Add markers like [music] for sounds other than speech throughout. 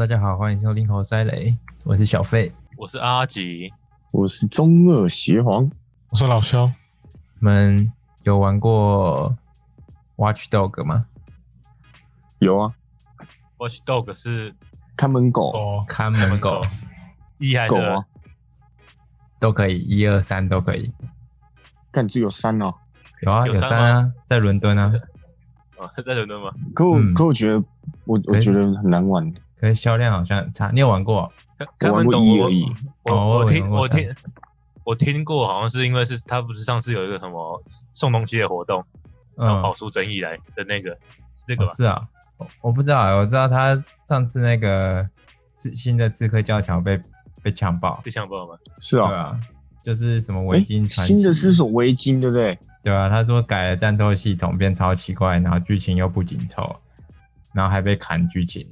大家好，欢迎收听猴塞雷，我是小费。我是阿吉，我是中二邪皇，我是老肖，你们有玩过 Watch Dog 吗？有啊，Watch Dog 是看门狗，哦，看门狗。厉害的狗啊，都可以，一二三都可以。但只有三哦。有啊，有有三三啊，在伦敦啊，[laughs] 哦，是在伦敦吗？可我、嗯。可我觉得我我觉得很难玩，可是销量好像很差。你有玩过？看门我玩过懂我一而已。我哦我听我听我听过，好像是因为是他不是上次有一个什么送东西的活动，然后嗯，跑出争议来的那个，是这个吧？哦是啊，我我不知道，我知道他上次那个刺新的刺客教条被被强暴，被强暴吗？是啊，对啊，就是什么围哎、巾传，新的是什么围巾，对不对？对啊，他说改了战斗系统变超奇怪，然后剧情又不紧凑，然后还被砍剧情，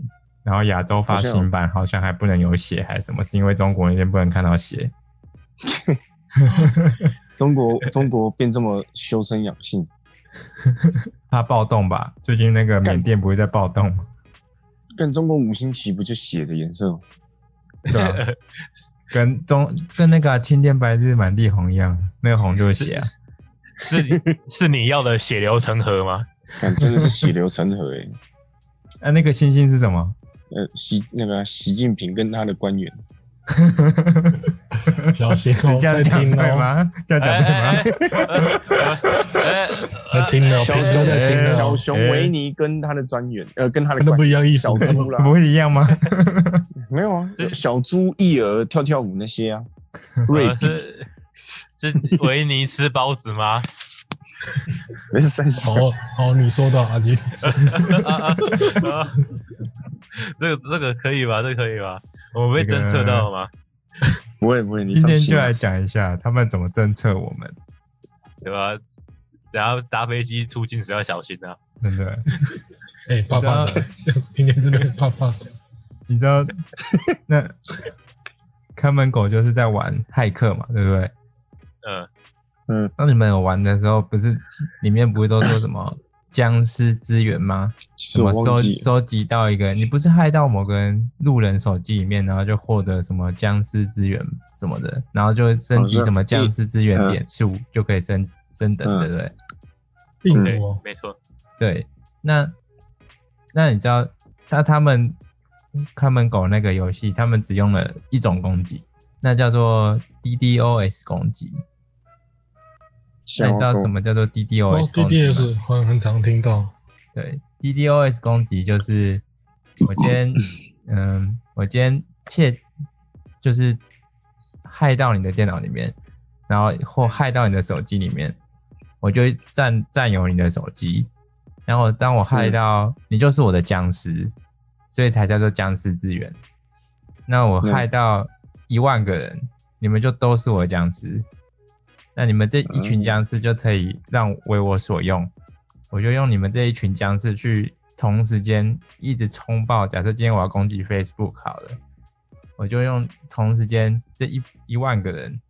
然后亚洲发行版好像还不能有血，还是什么？是因为中国那边不能看到血？[laughs] 中国 [laughs] 中国变这么修身养性，[laughs] 怕暴动吧？最近那个缅甸不会在暴动吗？跟中国五星旗不就血的颜色吗？对啊，跟中跟那个啊青天白日满地红一样，那个红就是血啊。是是你要的血流成河吗？真的是血流成河哎、啊，那个星星是什么？呃，习那个习近平跟他的官员，[laughs] 小心哦，你这样在听讲对哦，吗？这样讲对哎 [laughs] 吗？在听哦，小熊维尼跟他的专员，呃，跟他的不一样意思小猪啦。不，会一样吗？[laughs] 没有啊这，是小猪、一儿、跳跳舞那些啊，瑞呃比是是维尼吃包子吗？那是三十，好好，你说的啊啊啊这个这个可以吧？这个可以吧？我们被侦测到了吗？不会不会，你今天就来讲一下他们怎么侦测我们，[laughs] 对吧？只要搭飞机出境时要小心啊！真的。哎，怕怕的，[laughs] 今天真的怕怕的，你知道那看门狗就是在玩骇客嘛，对不对？嗯，嗯，那你们有玩的时候，不是里面不会都说什么僵尸资源吗？什么收收集到一个，你不是害到某个人路人手机里面，然后就获得什么僵尸资源什么的，然后就升级什么僵尸资源嗯点数，就可以升升等，嗯对不对？对病毒哦，，没错。对，那那你知道，他他们看门狗那个游戏，他们只用了一种攻击，那叫做 DDoS 攻击。那你知道什么叫做哦 DDoS 攻击吗？，DDS 很很常听到，对，DDoS 攻击就是我今天，[laughs] 嗯，我今天窃就是害到你的电脑里面，然后或害到你的手机里面，我就占占有你的手机，然后当我害到、你就是我的僵尸，所以才叫做僵尸资源。那我嗯害到一万个人，你们就都是我的僵尸。那你们这一群嗯僵尸就可以让为我所用，我就用你们这一群僵尸去同时间一直冲爆。假设今天我要攻击 Facebook 好了，我就用同时间这一一万个人，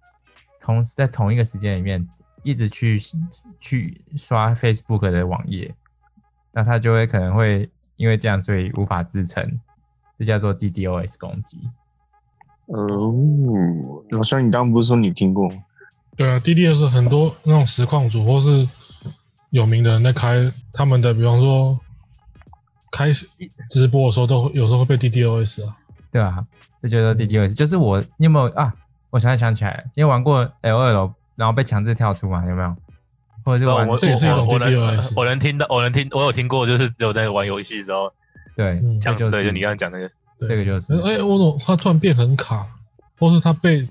同时在同一个时间里面一直去去刷 Facebook 的网页，那他就会可能会因为这样所以无法支撑，这叫做 DDoS 攻击。哦，老肖，你刚刚不是说你听过吗？对啊，DDS 很多那种实况组或是有名的人在开他们的，比方说开直播的时候，都会有时候会被 DDoS 啊，对啊，这叫做 DDoS，就是我你有没有啊？我现在想起来了，你有玩过 L 二楼，然后被强制跳出嘛？有没有？或者是玩我这也是一种 DDoS 我能听到，我能听，我有听过，就是只有在玩游戏的时候，对，嗯这就是就你刚刚讲那个，这个就是哎、我怎么他突然变很卡，或是他被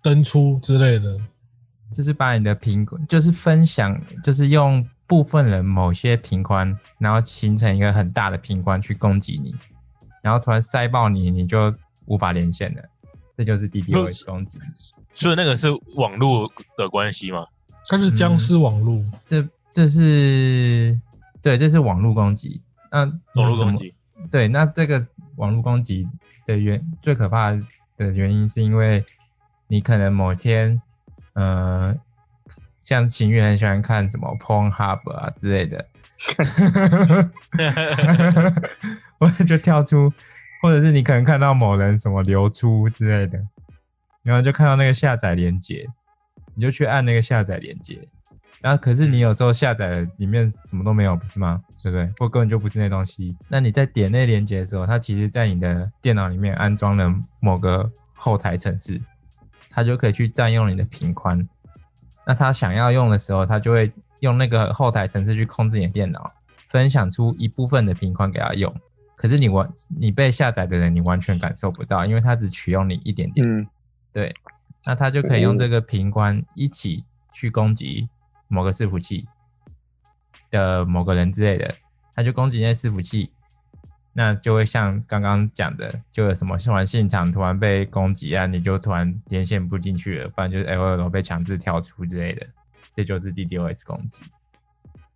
登出之类的，就是把你的频宽，就是分享，就是用部分人某些频宽，然后形成一个很大的频宽去攻击你，然后突然塞爆你，你就无法连线了，这就是 DDoS 攻击。所以那个是网络的关系吗？它是僵尸网络，这这是对，这是网络攻击。那网络攻击，对，那这个网络攻击的原最可怕的原因，是因为你可能某天，呃，像晴雨很喜欢看什么 Pornhub 啊之类的，我就跳出或者是你可能看到某人什么流出之类的，然后就看到那个下载连接，你就去按那个下载连接，然后可是你有时候下载了里面什么都没有，不是吗？对不对？或根本就不是那东西。那你在点那连接的时候，它其实在你的电脑里面安装了某个后台程式，它就可以去占用你的频宽。那他想要用的时候，他就会用那个后台程式去控制你的电脑，分享出一部分的频宽给他用。可是你完你被下载的人，你完全感受不到，因为他只取用你一点点。嗯，对，那他就可以用这个频宽一起去攻击某个伺服器的某个人之类的，他就攻击那伺服器，那就会像刚刚讲的，就有什么突然现场突然被攻击啊，你就突然连线不进去了，不然就是 L L 被强制跳出之类的，这就是 DDoS 攻击。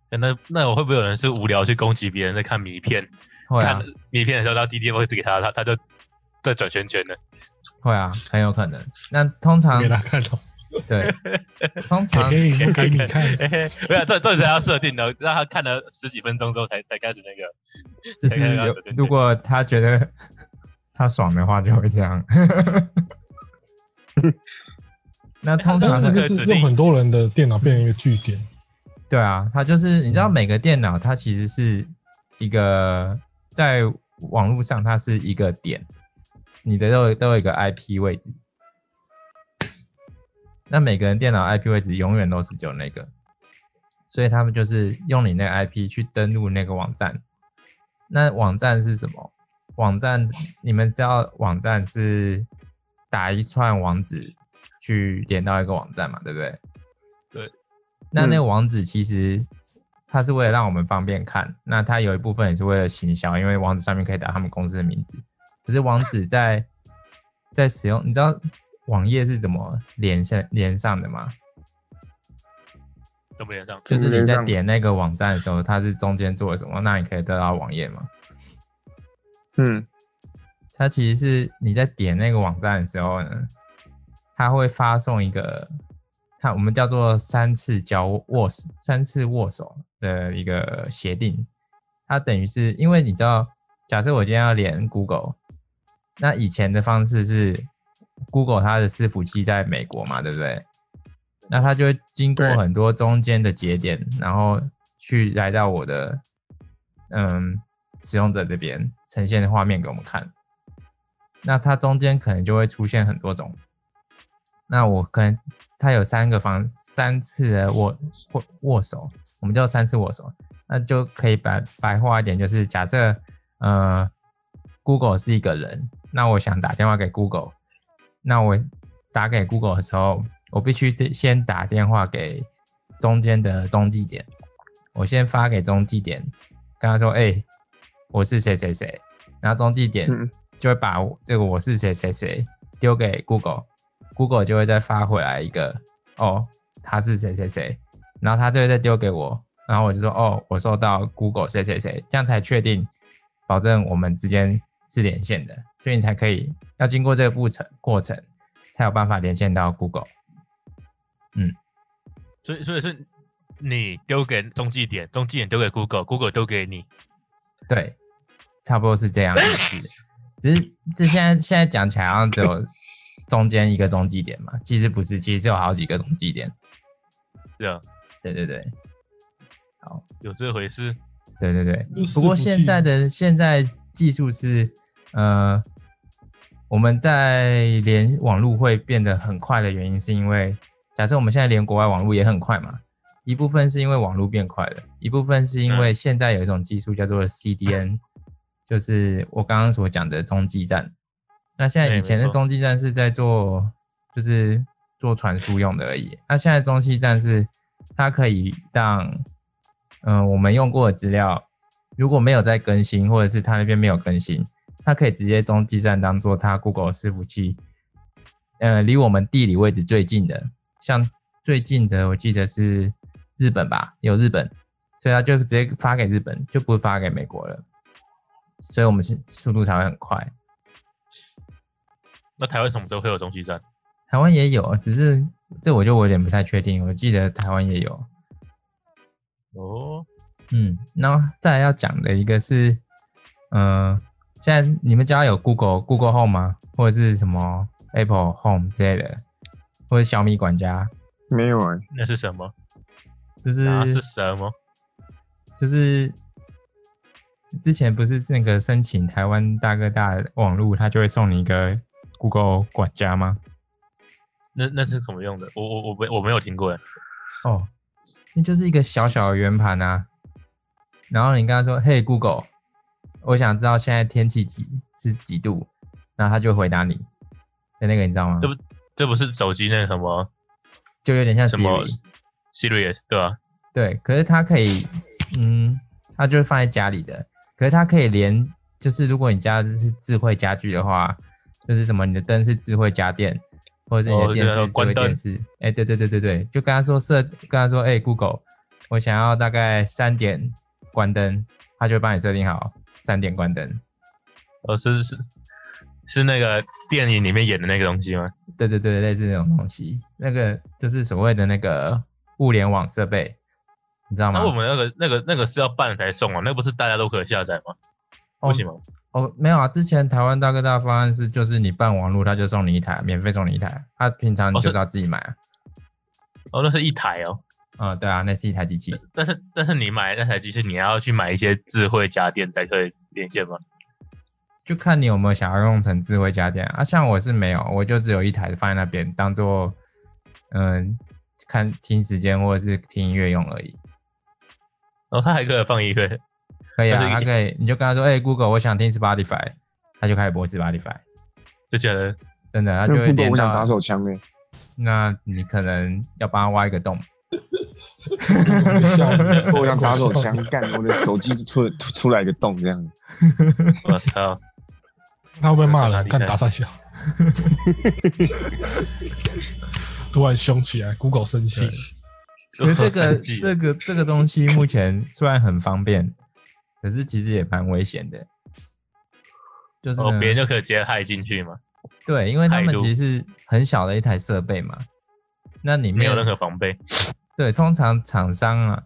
那那我会不会有人是无聊去攻击别人在看迷片？会啊看，迷片的时候，他 DDoS 给他，他他就在转圈圈呢。会啊，很有可能。那通常给他看到，对，[laughs] 通常给你不给你看，嘿嘿，[laughs] 没有，这这才要设定的，让他看了十几分钟之后才才开始那个。就 [laughs] 是如果他觉得他爽的话，就会这样。那通常就是用很多人的电脑变成一个据点，对啊，它就是你知道嗯每个电脑它其实是一个在网络上它是一个点，你的都有都有一个 IP 位置。那每个人电脑 IP 位置永远都是只有那个，所以他们就是用你那个 IP 去登录那个网站。那网站是什么？网站你们知道网站是打一串网址去连到一个网站嘛，对不对？对。那那个嗯网址其实它是为了让我们方便看，那它有一部分也是为了行销，因为网址上面可以打他们公司的名字。可是网址在在使用，你知道网页是怎么连上连上的吗？怎么连上？就是你在点那个网站的时候，它是中间做了什么，那你可以得到网页吗？嗯它其实是你在点那个网站的时候呢，它会发送一个，它我们叫做三次交握手、三次握手的一个协定。它等于是因为你知道，假设我今天要连 Google，那以前的方式是 Google 它的伺服器在美国嘛，对不对？那它就会经过很多中间的节点，然后去来到我的嗯使用者这边呈现的画面给我们看。那它中间可能就会出现很多种。那我可能它有三个方三次的握握握手，我们叫三次握手，那就可以白白话一点，就是假设呃 Google 是一个人，那我想打电话给 Google，那我打给 Google 的时候，我必须得先打电话给中间的中继点，我先发给中继点，跟他说，哎、我是谁谁谁，然后中继点嗯。就会把这个我是谁谁谁丢给 Google，Google 就会再发回来一个哦，他是谁谁谁，然后他就会再丢给我，然后我就说哦，我收到 Google 谁谁谁，这样才确定，保证我们之间是连线的，所以你才可以要经过这个步程过程，才有办法连线到 Google。嗯所以所以是你丢给中继点，中继点丢给 Google，Google 丢给你。对，差不多是这样的意思。只是这现在现在讲起来好像只有中间一个中继点嘛，其实不是，其实是有好几个中继点。对啊，对对对，好有这回事。对对对就。是不过现在的现在技术是，呃，我们在连网络会变得很快的原因，是因为假设我们现在连国外网络也很快嘛，一部分是因为网络变快了，一部分是因为现在有一种技术叫做 CDN，就是我刚刚所讲的中继站。那现在以前的中继站是在做，就是做传输用的而已。那现在中继站是它可以让，嗯、我们用过的资料如果没有在更新，或者是他那边没有更新，他可以直接中继站当做他 Google 伺服器，呃，离我们地理位置最近的，像最近的我记得是日本吧，有日本，所以他就直接发给日本，就不会发给美国了，所以我们是速度才会很快。那台湾什么时候会有中继站？台湾也有，只是这我就我有点不太确定，我记得台湾也有。哦，嗯，然后再来要讲的一个是，嗯、现在你们家有 Google Google Home 吗？或者是什么 Apple Home 之类的，或者小米管家，没有哎、那是什么？就是那是什么？就是之前不是那个申请台湾大哥大网路，他就会送你一个 Google 管家吗？那那是什么用的？我我我没我没有听过哎。哦，那就是一个小小的圆盘啊。然后你跟他说：“嘿，Google，我想知道现在天气几是几度。”然后他就回答你的那个，你知道吗这？不这不是手机那个什么就有点像什么 Siri，Siri 对吧？对。可是它可以，嗯，它就是放在家里的。可是它可以连，就是如果你家是智慧家居的话，就是什么你的灯是智慧家电，或者是你哦的电视、对电视，哎、对对对对对，就跟他说设，跟他说，哎、g o o g l e 我想要大概三点关灯，他就会帮你设定好三点关灯。哦，是是是那个电影里面演的那个东西吗？对对对，类似那种东西，那个就是所谓的那个物联网设备，你知道吗那？我们那个那个那个是要办了才送啊，那不是大家都可以下载吗？哦不行吗？哦，没有啊，之前台湾大哥大方案是，就是你办网络，他就送你一台，免费送你一台，他平常你哦就是是要自己买啊。哦，那是一台哦。嗯，对啊，那是一台机器。但是但是你买那台机器，你还要去买一些智慧家电才可以连线吗？就看你有没有想要用成智慧家电啊。像我是没有，我就只有一台放在那边当做嗯看听时间或者是听音乐用而已。然后它还可以放音乐，可以啊，他可以，你就跟他说，哎、g o o g l e 我想听 Spotify，他就开始播 Spotify，就觉得真的，他就那会 Google 连到我想打。手枪哎、那你可能要帮他挖一个洞。笑 [laughs] 我想打手枪，干我的手机出出出来一个洞这样。我操，他会不会骂人？手哪里看打三小，[laughs] 突然凶起来，Google 生气对。可是这个 [laughs] 这个这个东西目前虽然很方便，可是其实也蛮危险的。就是别人就可以直接害进去嘛，对，因为他们其实是很小的一台设备嘛，那里面没有任何防备。对，通常厂商啊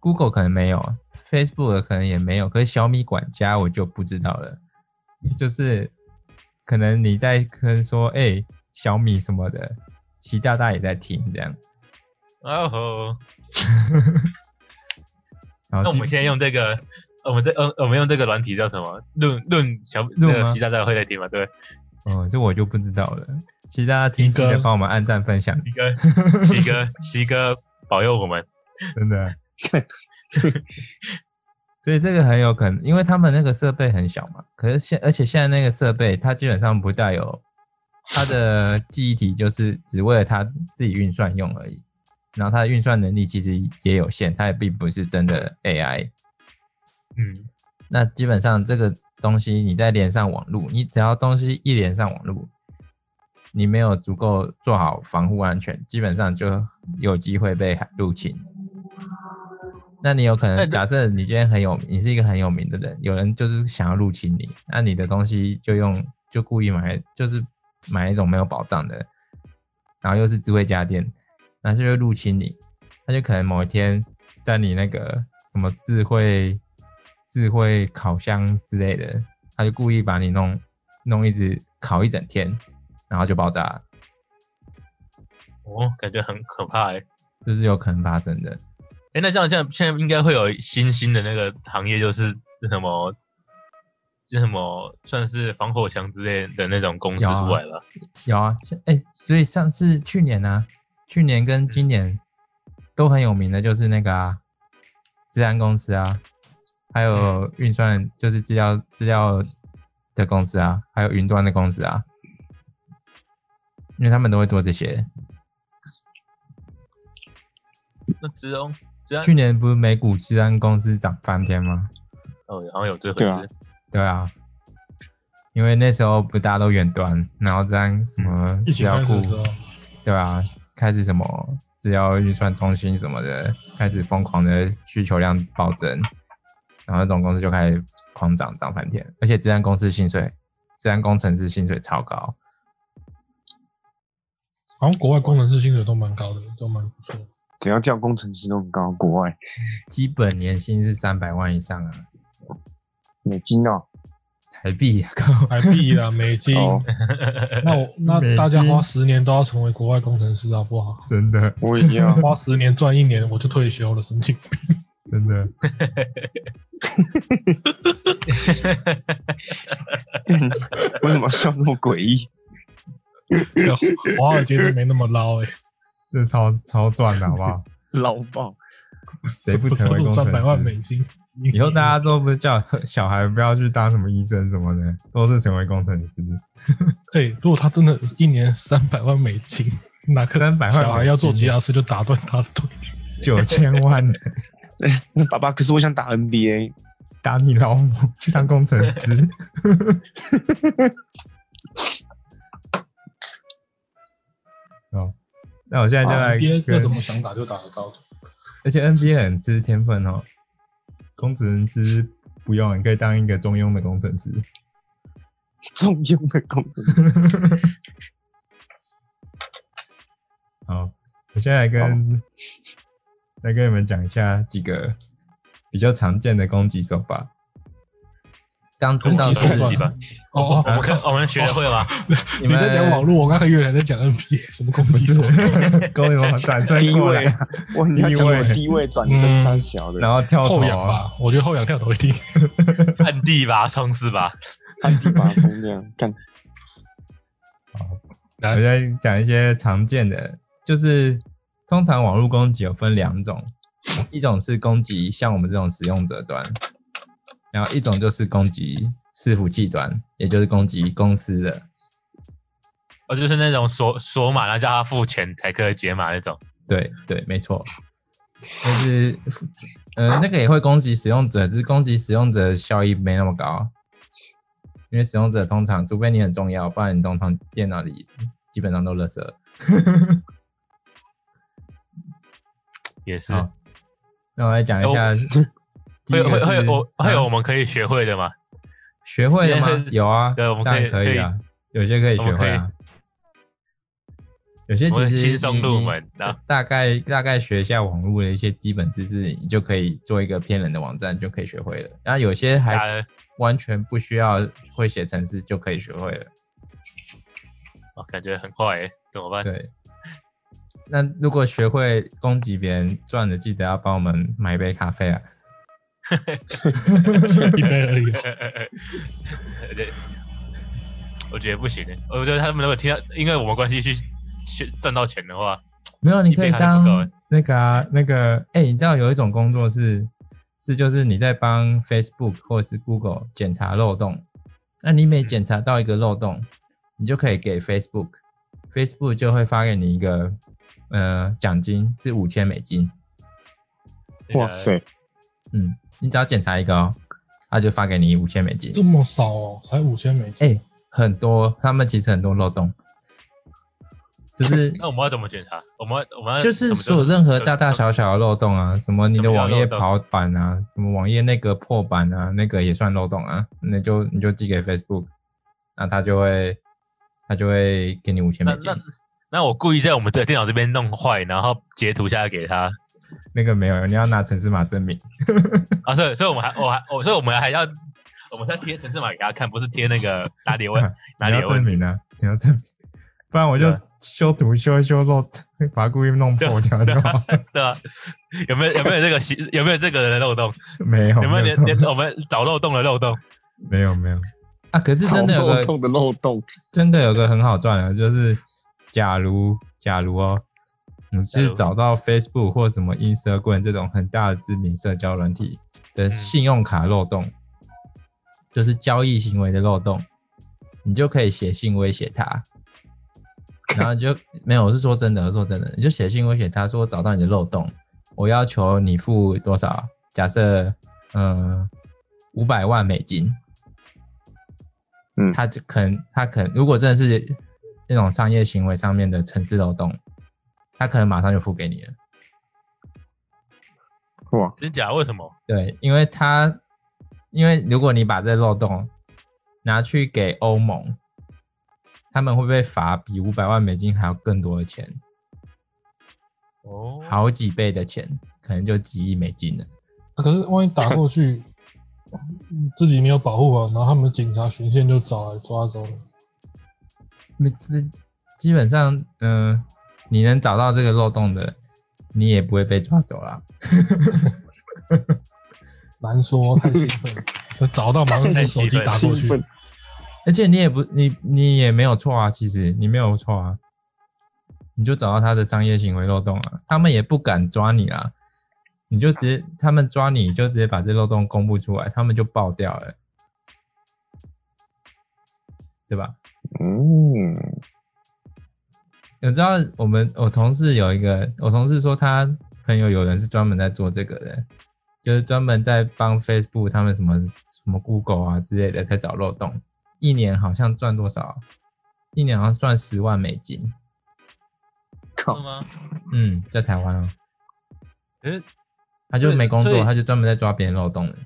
，Google 可能没有，Facebook 可能也没有，可是小米管家我就不知道了。就是可能你在跟说，哎、小米什么的，习大大也在听这样。哦吼，[laughs] 那我们现在用这个，我们这呃我们用这个软体叫什么？论论小这论吗个习大大会在听吗？对，哦，这我就不知道了。习大大听，一个记得帮我们按赞分享，西哥，西哥，西哥保佑我们。[laughs] 真的。所以这个很有可能，因为他们那个设备很小嘛，可是现而且现在那个设备它基本上不带有它的记忆体，就是只为了它自己运算用而已。然后它的运算能力其实也有限，它也并不是真的 AI。嗯，那基本上这个东西你再连上网络，你只要东西一连上网络，你没有足够做好防护安全，基本上就有机会被入侵。那你有可能假设你今天很有，你是一个很有名的人，有人就是想要入侵你，那你的东西就用就故意买，就是买一种没有保障的，然后又是智慧家电，那就会入侵你，那就可能某一天在你那个什么智慧智慧烤箱之类的，他就故意把你弄弄一直烤一整天，然后就爆炸了，哦，感觉很可怕哎。就是有可能发生的。哎，那这样现在现在应该会有新兴的那个行业，就是是什么？是什么算是防火墙之类的那种公司出来了？有啊，像哎、所以上次去年呢、去年跟今年都很有名的，就是那个啊，治安公司啊，还有运算就是资料资料的公司啊，还有云端的公司啊，因为他们都会做这些。那治安治安？去年不是美股治安公司涨翻天吗？哦，好像有这回对啊。事。对啊，因为那时候不大家都远端，然后这样什么资料库对啊，开始什么资料运算中心什么的，开始疯狂的需求量暴增，然后那种公司就开始狂涨，涨翻天。而且治安公司薪水，治安工程师薪水超高，好像国外工程师薪水都蛮高的，都蛮不错。只要叫工程师都很高，国外基本年薪是三百万以上啊，美金哦，台币啊，靠，台币啦、美金。哦，那我那大家花十年都要成为国外工程师，好不好？真的我也要。[laughs] 花十年赚一年我就退休了，神经病！真的，[laughs] 为什么笑这么诡异？华尔街都没那么捞哎、这超超赚的好不好？捞爆！谁不成为工程三百万美师？金？以后大家都不是叫小孩不要去当什么医生什么的，都是成为工程师。哎、如果他真的一年三百万美金，哪个三百万小孩要做美金吉他师就打断他的腿？九千万，那 [laughs] 爸爸，可是我想打 NBA。打你老母 [laughs] 去当工程师。[laughs] 哦，那我现在就来 NBA 要跟怎么想打就打得到。而且 NBA 很吃天分哦，工程师不用，你可以当一个中庸的工程师。中庸的工程师。好，我现在来跟来跟你们讲一下几个比较常见的攻击手法。刚知道是攻击手法，哦哦，我们看我们学会吗？你们在讲网络，我刚才以为你在讲 NBA 什么攻击手法？攻击手转身低过来，位啊！哇，你要讲低位转身三小的？然后跳投后仰啊，吧，我觉得后仰跳投一定。[laughs] 暗地拔，冲是吧。[laughs] 按地拔冲这样干。我来，在讲一些常见的，就是通常网络攻击有分两种，一种是攻击像我们这种使用者端，然后一种就是攻击伺服器端，也就是攻击公司的。哦，就是那种锁锁码，然后叫他付钱才可以解码那种。对对，没错，就是呃那个也会攻击使用者，只是攻击使用者的效益没那么高，因为使用者通常除非你很重要，不然你通常电脑里基本上都垃圾。也是，那我来讲一下，[laughs] 第会有会会有我会有啊我们可以学会的吗？学会了吗？[laughs] 有啊，对我们当然可以可以啊，有些可以学会啊，有些其实轻松入门的大概大概学一下网络的一些基本知识，你就可以做一个骗人的网站，就可以学会了。然后有些还完全不需要会写程式就可以学会了。哦，感觉很快诶，怎么办？对，那如果学会攻击别人赚的，记得要帮我们买一杯咖啡啊。[laughs] 一杯而已。[laughs] 对，我觉得不行。欸，我觉得他们如果听到因为我们关系去去赚到钱的话，没有，你可以当那个啊，那个，哎、你知道有一种工作是是就是你在帮 Facebook 或是 Google 检查漏洞，那你每嗯。检查到一个漏洞，你就可以给 Facebook，Facebook 就会发给你一个呃奖金是五千美金，哇塞，嗯，你只要检查一个哦，他就发给你五千美金，这么少哦，才五千美金。哎、很多，他们其实很多漏洞，就是 [laughs] 那我们要怎么检查？我们要我们要就是所有任何大大小小的漏洞啊，什么你的网页跑版啊，什么网页那个破版啊，那个也算漏洞啊，那就你就寄给 Facebook，那他就会他就会给你五千美金那那。那我故意在我们的电脑这边弄坏，然后截图下来给他那个没有，你要拿城市码证明。啊，所以所以我们还我还我所以我们还要我们是要贴城市码给他看，不是贴那个 [laughs] 哪里有问哪里有问明啊，你要证明，不然我就修图修一修漏，[laughs] 把它故意弄破掉就好。对啊，有没有有没有这个有没有这个人的漏洞？没有，有没有连连我们找漏洞的漏洞？没有没有啊，可是真的有个漏洞的漏洞，真的有个很好赚的，就是假如假如哦，你是找到 Facebook 或什么 Instagram 这种很大的知名社交软体的嗯。信用卡漏洞，就是交易行为的漏洞，你就可以写信威胁他，[laughs] 然后就没有，我是说真的，说真的，你就写信威胁他说找到你的漏洞，我要求你付多少？假设嗯五百万美金，嗯。他就可能他可能如果真的是那种商业行为上面的城市漏洞，他可能马上就付给你了。哇，真假？为什么？对，因为他因为如果你把这漏洞拿去给欧盟，他们会被罚比五百万美金还要更多的钱，哦，好几倍的钱，可能就几亿美金了。啊可是万一打过去，[laughs] 自己没有保护好，然后他们警察巡线就找来抓走了。没这基本上，嗯、你能找到这个漏洞的，你也不会被抓走啦。[laughs] 难说，太兴奋找到马上拿手机打过去。兴奋，而且你也不，你你也没有错啊，其实你没有错啊，你就找到他的商业行为漏洞了，他们也不敢抓你啊，你就直接他们抓你就直接把这漏洞公布出来，他们就爆掉了，对吧？嗯，我知道我们我同事有一个，我同事说他朋友有人是专门在做这个的，就是专门在帮 Facebook 他们什么什么 Google 啊之类的在找漏洞，一年好像赚多少？一年好像赚十万美金。靠，吗？嗯，在台湾哦，可是他就没工作，所以他就专门在抓别人漏洞的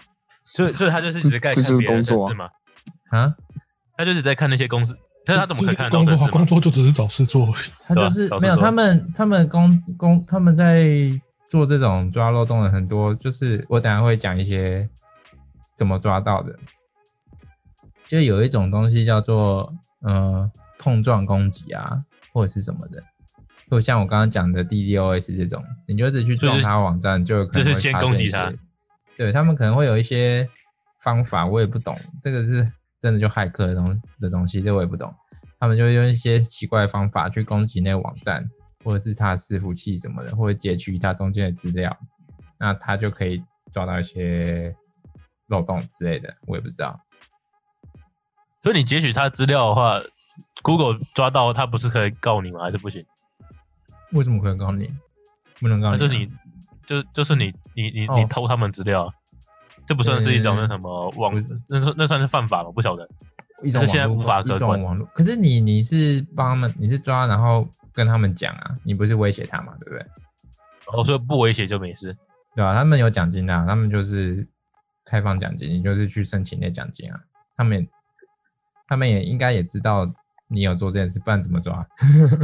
所以所以他就是一直在这就是看别人的工作啊事嘛，啊。他就是在看那些公司，但是他怎么可以看工作？工作就只是找事做而已。他就是没有，他们他们工工他们在做这种抓漏洞的很多，就是我等下会讲一些怎么抓到的。就有一种东西叫做呃碰撞攻击啊，或者是什么的，就像我刚刚讲的 DDoS 这种，你就一直去撞他网站，就有可能会就是先攻击他。对他们可能会有一些方法，我也不懂，这个是真的就骇客的东的东西，这我也不懂。他们就会用一些奇怪的方法去攻击那个网站，或者是他的伺服器什么的，或者截取他中间的资料，那他就可以抓到一些漏洞之类的，我也不知道。所以你截取他资料的话，Google 抓到他不是可以告你吗？还是不行？为什么可以告你？不能告你啊？就是你，就就是你你你哦你偷他们资料，这不算是一种那呃什么网，那算那算是犯法吗？不晓得。一种这现在无法一可管种网络。可是你你是帮他们，你是抓然后跟他们讲啊，你不是威胁他嘛，对不对？哦，所以不威胁就没事。对吧、他们有奖金的、啊，他们就是开放奖金，你就是去申请那奖金啊。他们也他们也应该也知道你有做这件事，不然怎么抓？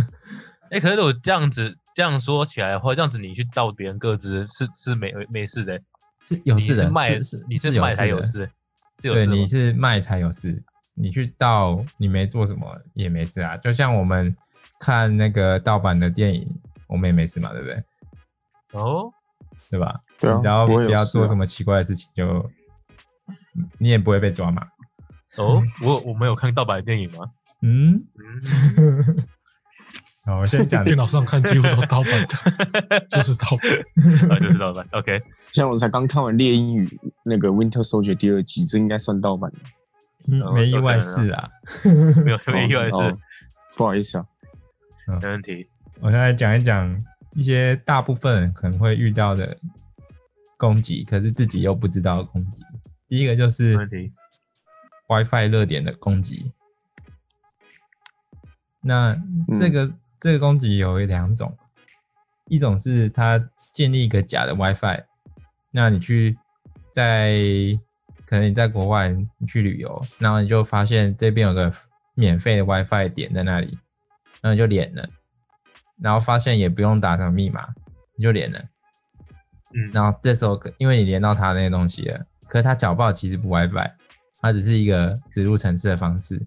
[laughs] 哎、可是我这样子这样说起来的话，这样子你去盗别人个资是是没没事的、你是有事的，是卖是你是是卖才有的事，是有对，事对你是卖才有事，你去盗你没做什么也没事啊。就像我们看那个盗版的电影，我们也没事嘛，对不对？哦，对吧？对啊你只要不要做什么奇怪的事情，就你也不会被抓嘛。哦，我我没有看盗版的电影吗？嗯，嗯，好，我先讲 [laughs] 电脑上看几乎都盗版的，[laughs] 就是盗版。啊，就是盗版。OK，像我才刚看完《猎鹰与那个 Winter Soldier》第二集，这应该算盗版没意外有可能啊事啊。没有特别意外事哦是，不好意思啊，没问题。我现在讲一讲一些大部分人可能会遇到的攻击，可是自己又不知道的攻击。第一个就是 WiFi 热点的攻击。那这个、这个攻击有两种，一种是它建立一个假的 WiFi，那你去在可能你在国外你去旅游，然后你就发现这边有个免费的 WiFi 点在那里，然后你就连了，然后发现也不用打什么密码，你就连了。嗯，然后这时候可因为你连到它那些东西了，可是它脚报其实不 WiFi，它只是一个植入程式的方式，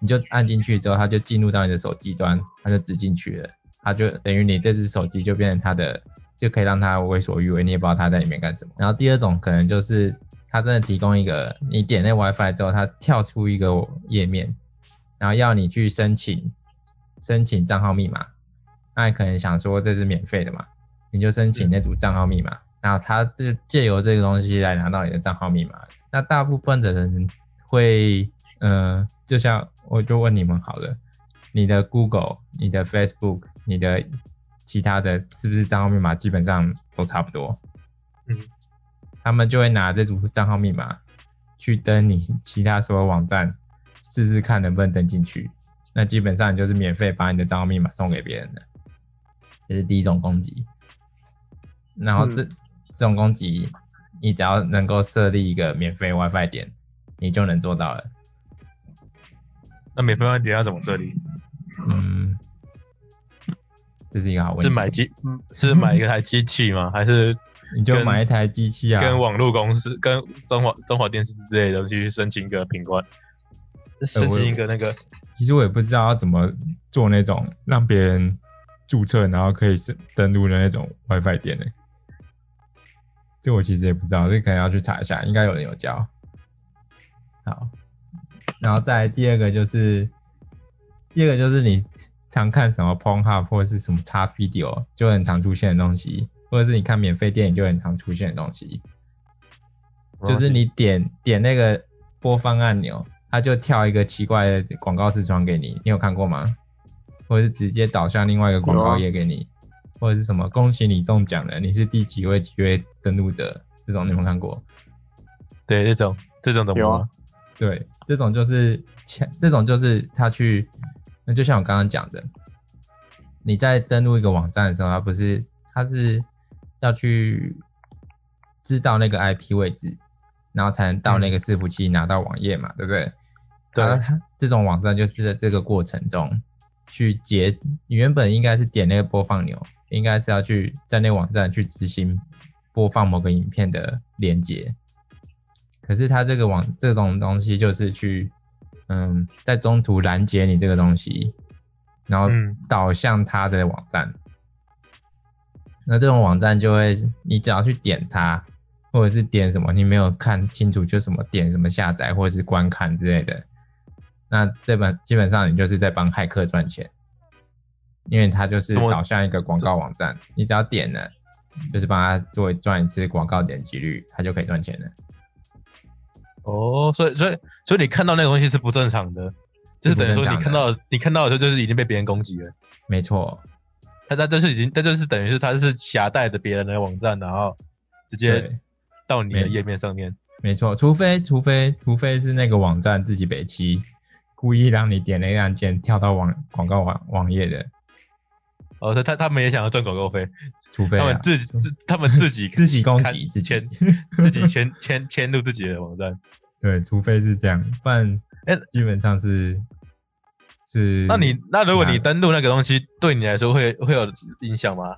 你就按进去之后，它就进入到你的手机端，它就直进去了，它就等于你这只手机就变成它的，就可以让它为所欲为，你也不知道它在里面干什么。然后第二种可能就是它真的提供一个，你点那 WiFi 之后，它跳出一个页面，然后要你去申请申请账号密码，那你可能想说这是免费的嘛，你就申请那组账号密码，然后它就借由这个东西来拿到你的账号密码。那大部分的人会，呃，就像我就问你们好了，你的 Google、你的 Facebook、你的其他的是不是账号密码基本上都差不多？嗯，他们就会拿这组账号密码去登你其他所有网站，试试看能不能登进去。那基本上你就是免费把你的账号密码送给别人的，这是第一种攻击。然后这、这种攻击，你只要能够设立一个免费 WiFi 点，你就能做到了。那免费问题要怎么设立？嗯，这是一个好问题。是买机，嗯是买一个台机器吗？[laughs] 还是你就跟买一台机器啊，跟网络公司、跟中华中华电视之类的东西去申请一个品管，申请一个那个其实我也不知道要怎么做那种让别人注册，然后可以是登录的那种 WiFi 店呢。这我其实也不知道，这可能要去查一下，应该有人有教。好，然后再来第二个就是，第二个就是你常看什么 Pornhub 或者是什么叉 video 就很常出现的东西，或者是你看免费电影就很常出现的东西，就是你点点那个播放按钮，它就跳一个奇怪的广告视窗给你，你有看过吗？或者是直接导向另外一个广告页给你，或者是什么恭喜你中奖了，你是第几位几位登录者，这种你有没有看过？对这种这种怎么有啊？对，这种就是前，这种就是他去，那就像我刚刚讲的，你在登录一个网站的时候，他不是他是要去知道那个 IP 位置，然后才能到那个伺服器拿到网页嘛，对不对？对他他这种网站就是在这个过程中去截，你原本应该是点那个播放钮，应该是要去在那个网站去执行播放某个影片的连接。可是它这个网这种东西就是去，嗯，在中途拦截你这个东西，然后嗯导向它的网站。那这种网站就会，你只要去点它，或者是点什么你没有看清楚，就什么点什么下载或者是观看之类的，那这本基本上你就是在帮骇客赚钱，因为它就是导向一个广告网站，你只要点了，就是帮他做赚一次广告点击率，他就可以赚钱了。哦，所以所以所以你看到那个东西是不正常的，就是等于说你看到你看到的时候就是已经被别人攻击了，没错，他他就是已经他就是等于是他是携带着别人的网站，然后直接，到你的页面上面。没错，除非除非除非是那个网站自己北七故意让你点那个按键跳到网广告网网页的，哦，他他他们也想要赚广告费，除非、啊、他们自自他们自己 [laughs] 自己攻看击自己签自己 [laughs] 签签签入自己的网站。对，除非是这样，不然哎基本上是是。那你那如果你登录那个东西，对你来说会会有影响吗？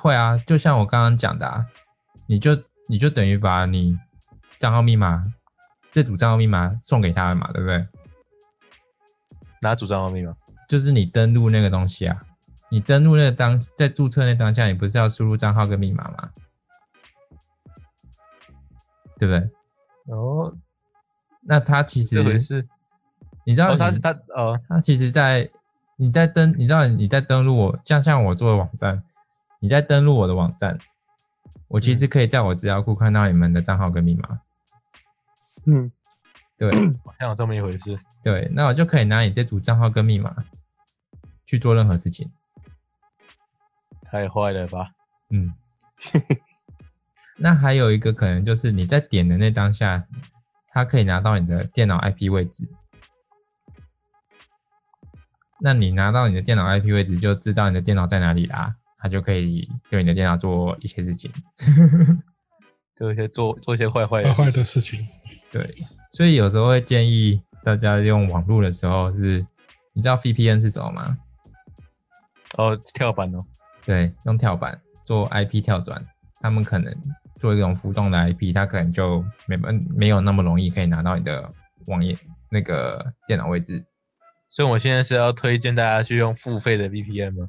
会啊，就像我刚刚讲的啊，你就你就等于把你账号密码这组账号密码送给他了嘛，对不对？哪组账号密码？就是你登录那个东西啊，你登录那个当在注册那当下，你不是要输入账号跟密码吗？对不对？哦，那他其实这回事。你知道他是他哦，他其实在你在登，你知道你在登录我，像像我做的网站，你在登录我的网站，我其实可以在我资料库看到你们的账号跟密码。嗯，对好像有这么一回事。对，那我就可以拿你这组账号跟密码去做任何事情。太坏了吧？嗯，[laughs] 那还有一个可能就是你在点的那当下，它可以拿到你的电脑 IP 位置。那你拿到你的电脑 IP 位置，就知道你的电脑在哪里啦，它就可以对你的电脑做一些事情。做一些做做一些坏坏的坏坏的事情。对，所以有时候会建议大家用网络的时候是，你知道 VPN 是什么吗？哦，跳板哦。对，用跳板做 IP 跳转，他们可能做一种浮动的 IP，他可能就没办没有那么容易可以拿到你的网页那个电脑位置。所以我现在是要推荐大家去用付费的 VPN 吗？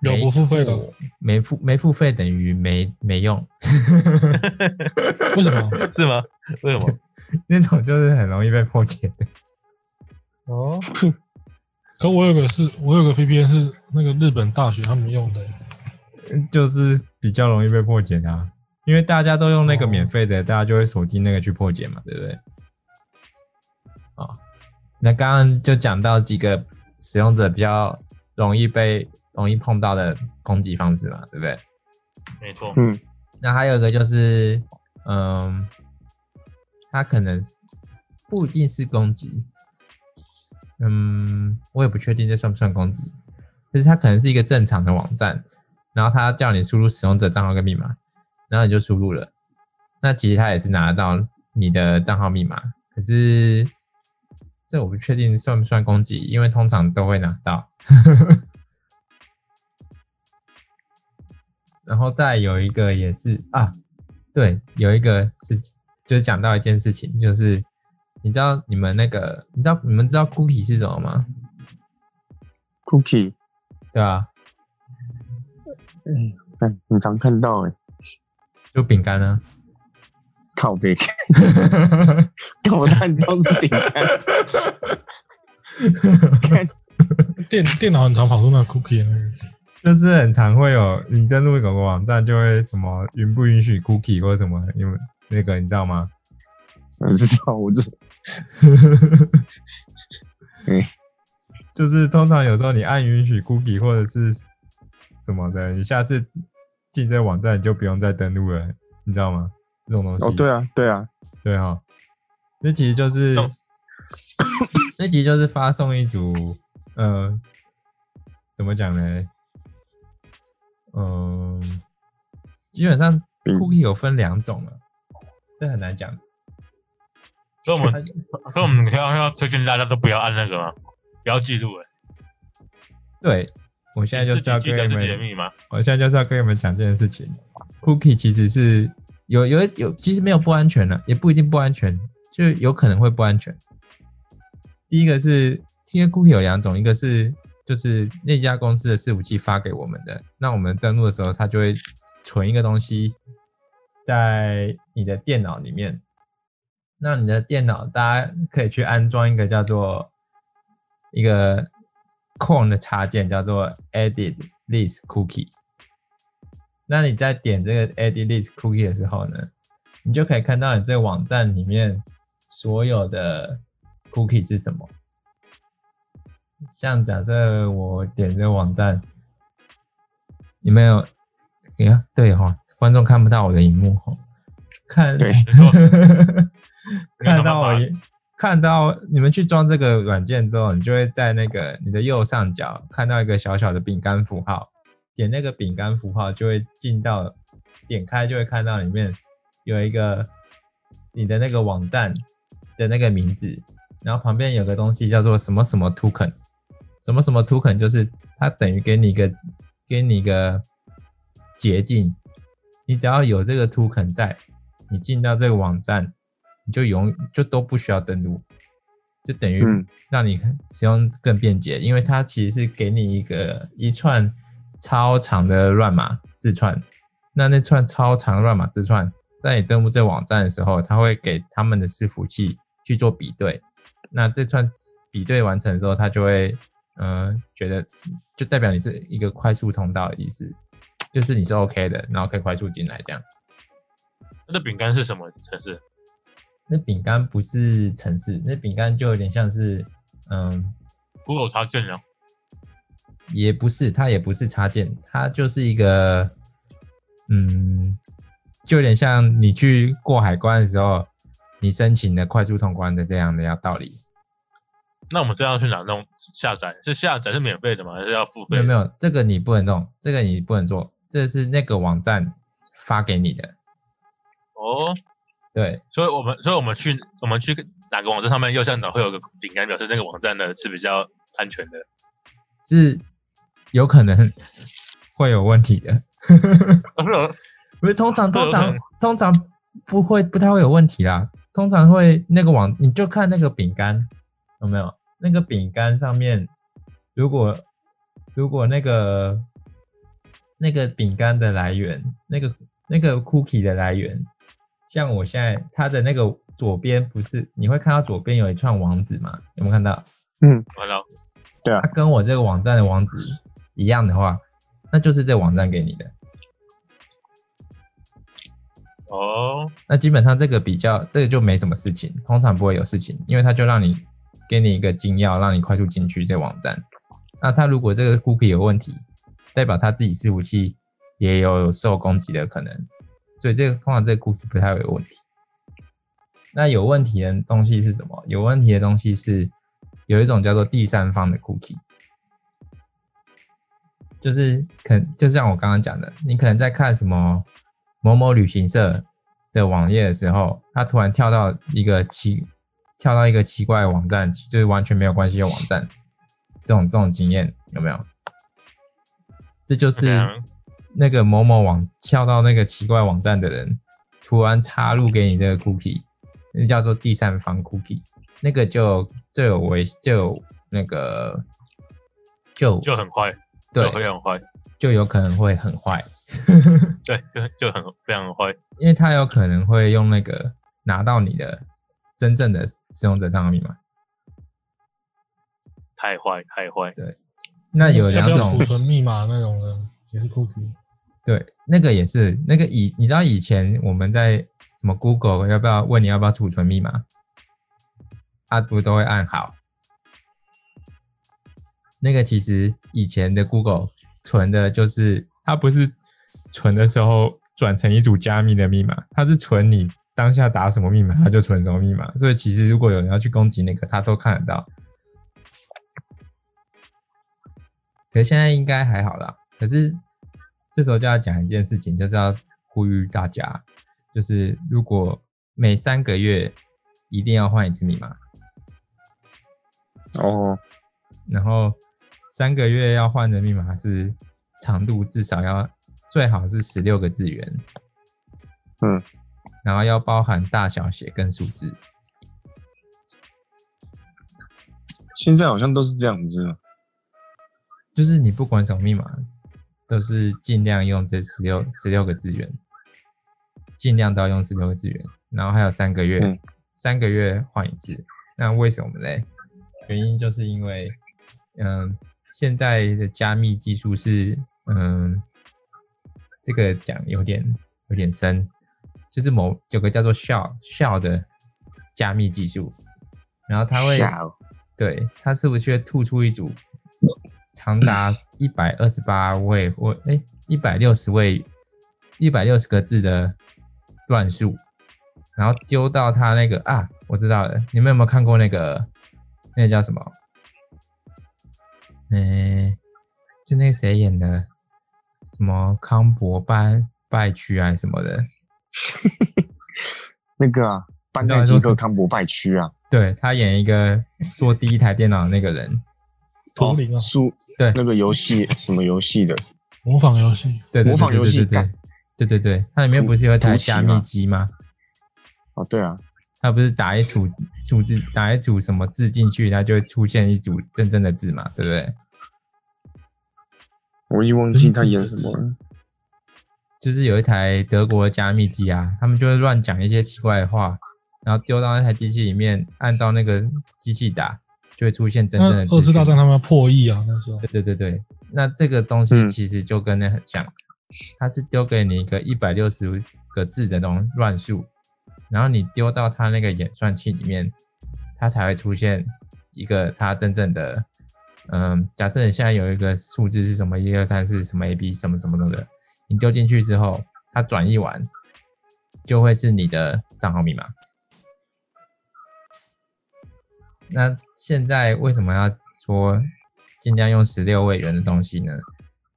有不付费的？付没付没付费等于没没用，[laughs] 为什么？是吗？为什么？[laughs] 那种就是很容易被破解的。哦，可我有个是，我有个 VPN 是那个日本大学他们用的，就是比较容易被破解的、啊，因为大家都用那个哦免费的，大家就会锁定那个去破解嘛，对不对？哦，那刚刚就讲到几个使用者比较容易被容易碰到的攻击方式嘛，对不对？没错。嗯，那还有一个就是，嗯，它可能不一定是攻击，嗯，我也不确定这算不算攻击，就是它可能是一个正常的网站，然后他叫你输入使用者账号跟密码，然后你就输入了，那其实他也是拿得到你的账号密码，可是这我不确定算不算攻击，因为通常都会拿到。[laughs] 然后再有一个也是啊，对，有一个是就是讲到一件事情，就是你知道你们那个，你知道你们知道 cookie 是什么吗？Cookie，对吧？嗯，看很常看到哎，就饼干啊。靠背，[laughs] 干我当然知道是饼干。[laughs] 看，电电脑很常跑出那个 cookie 的那个，就是很常会有你登录某个网站就会什么允不允许 cookie 或者什么，因为那个你知道吗？我知道，我知，[laughs] 哎，就是通常有时候你按允许 cookie 或者是什么的，你下次进这个网站你就不用再登录了，你知道吗？这种东西。哦，对啊，对啊，对哈、那其实就是懂那其实就是发送一组，呃，怎么讲呢？嗯、基本上嗯 cookie 有分两种了，这很难讲。所以我们，所以我们要要推荐大家都不要按那个吗？不要记录了。对，我现在就是要跟你们。我现在就是要跟你们讲这件事情。cookie 其实是有有有，其实没有不安全的，也不一定不安全，就有可能会不安全。第一个是，因为 cookie 有两种，一个是就是那家公司的伺服器发给我们的，那我们登录的时候，它就会存一个东西在你的电脑里面。那你的电脑，大家可以去安装一个叫做一个 Chrome 的插件，叫做 Edit List Cookie。那你在点这个 Edit List Cookie 的时候呢，你就可以看到你这个网站里面所有的 cookie 是什么。像假设我点这个网站，有没有，哎呀，对哈、观众看不到我的荧幕哈，看，对 [laughs] [laughs] 看到看到你们去装这个软件之后，你就会在那个你的右上角看到一个小小的饼干符号，点那个饼干符号就会进到，点开就会看到里面有一个你的那个网站的那个名字，然后旁边有个东西叫做什么什么 token，什么什么 token 就是它等于给你一个给你一个捷径，你只要有这个 token 在，你进到这个网站，你就永就都不需要登录，就等于嗯让你使用更便捷，因为它其实是给你一个一串超长的乱码字串，那那串超长的乱码字串，在你登录这网站的时候，它会给他们的伺服器去做比对，那这串比对完成之后，它就会嗯觉得就代表你是一个快速通道的意思，就是你是 OK 的，然后可以快速进来这样。那饼干是什么城市？那饼干不是城市，那饼干就有点像是，嗯，Google 插件啊，也不是，它也不是插件，它就是一个，嗯，就有点像你去过海关的时候，你申请的快速通关的这样的要道理。那我们这样去哪弄下载？是下载是免费的吗？还是要付费？没有没有，这个你不能弄，这个你不能做，这是那个网站发给你的。哦，对，所以我们所以我们去我们去哪个网站上面右上角会有个饼干，表示那个网站呢是比较安全的。是有可能会有问题的。哦是哦不是，通常通常通常不会不太会有问题啦。通常会那个网，你就看那个饼干有没有那个饼干上面，如果如果那个那个饼干的来源，那个那个 cookie 的来源，像我现在它的那个左边不是你会看到左边有一串网址吗？有没有看到？嗯，我看到它跟我这个网站的网址一样的话，那就是这网站给你的。哦，那基本上这个比较，这个就没什么事情，通常不会有事情，因为它就让你给你一个金钥，让你快速进去这网站。那它如果这个 cookie 有问题，代表它自己伺服器也有受攻击的可能，所以这个通常这个 cookie 不太会有问题。那有问题的东西是什么？有问题的东西是有一种叫做第三方的 cookie，就是可就像我刚刚讲的，你可能在看什么某某旅行社的网页的时候，它突然跳到一个奇跳到一个奇怪的网站，就是完全没有关系的网站，这种这种经验有没有？这就是那个某某网跳到那个奇怪网站的人，突然插入给你这个 cookie，那叫做第三方 cookie，那个就就有危就有那个就就很坏，对就会很坏，就有可能会很坏，对，就就很非常坏。因为他有可能会用那个拿到你的真正的使用者账号密码。太坏太坏，对那有两种储存密码那种的，也是 cookie。对，那个也是那个以你知道以前我们在什么 Google 要不要问你要不要储存密码，啊不都会按好。那个其实以前的 Google 存的就是它不是存的时候转成一组加密的密码，它是存你当下打什么密码，它就存什么密码。所以其实如果有人要去攻击那个，他都看得到。可是现在应该还好啦。可是这时候就要讲一件事情，就是要呼吁大家，就是如果每三个月一定要换一次密码，哦，然后三个月要换的密码是长度至少要最好是十六个字元，嗯，然后要包含大小写跟数字。现在好像都是这样，子？就是你不管什么密码，都是尽量用这十六十六个资源，尽量都要用十六个资源，然后还有三个月，嗯三个月换一次。那为什么嘞？原因就是因为，嗯，现在的加密技术是，嗯，这个讲有点有点深，就是某有个叫做 SHA SHA 的加密技术，然后它会对，它是不是会吐出一组长达一百二十八位或哎一百六十位一百六十个字的段数，然后丢到他那个啊，我知道了，你们有没有看过那个那个叫什么？嗯、就那个谁演的，什么康伯班败区啊什么的，[laughs] 那个啊，搬你知道在说是康博拜区啊，对他演一个做第一台电脑的那个人，图灵啊，输对。那个游戏什么游戏的，模仿游戏，对对对模仿游戏对对对对对。对，它里面不是有一台加密机吗？哦，对啊，它不是打一组数字，打一组什么字进去，它就会出现一组真正的字嘛，对不对？我已忘记他演什么了。就是有一台德国的加密机啊，他们就会乱讲一些奇怪的话，然后丢到那台机器里面，按照那个机器打，就会出现真正的二次大战他们要破译啊，那时候。对对对对，那这个东西嗯。其实就跟那很像，它是丢给你一个一百六十个字的那种乱数，然后你丢到它那个演算器里面，它才会出现一个它真正的，嗯，假设你现在有一个数字是什么一二三四什么 A B 什么什么的，你丢进去之后，它转译完就会是你的账号密码。那现在为什么要说尽量用十六位元的东西呢？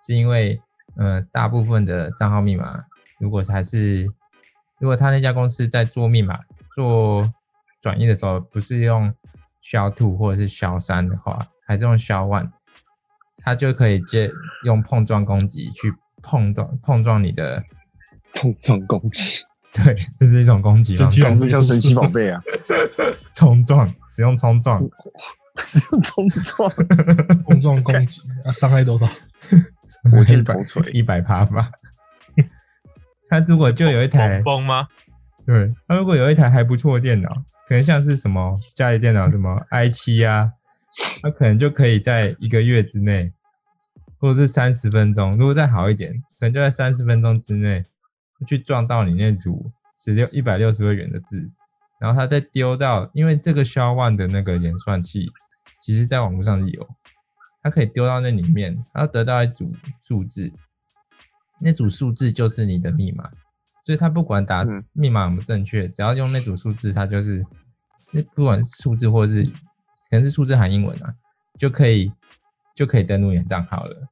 是因为，呃，大部分的账号密码，如果还是如果他那家公司在做密码做转移的时候，不是用 SHA two 或者是 SHA 三的话，还是用 SHA one，它就可以借用碰撞攻击去碰撞碰撞你的，碰撞攻击，[laughs] 对，这是一种攻击方式这基，本感觉像神奇宝贝啊，[laughs] 冲撞，使用冲撞，[laughs] 使用冲撞，冲撞攻击啊，伤害多少？火箭头锤一百趴吧。他如果就有一台崩，崩吗？对，他如果有一台还不错的电脑，可能像是什么家里电脑什么 i 七啊，他可能就可以在一个月之内，或者是三十分钟，如果再好一点，可能就在三十分钟之内去撞到你那组十六一百六十位元的字，然后他再丢到，因为这个消 one 的那个演算器，其实在网络上是有，它可以丢到那里面，然后得到一组数字，那组数字就是你的密码，所以他不管打嗯密码有没有正确，只要用那组数字，它就是那不管是数字或是可能是数字含英文啊，就可以就可以登录你的账号了。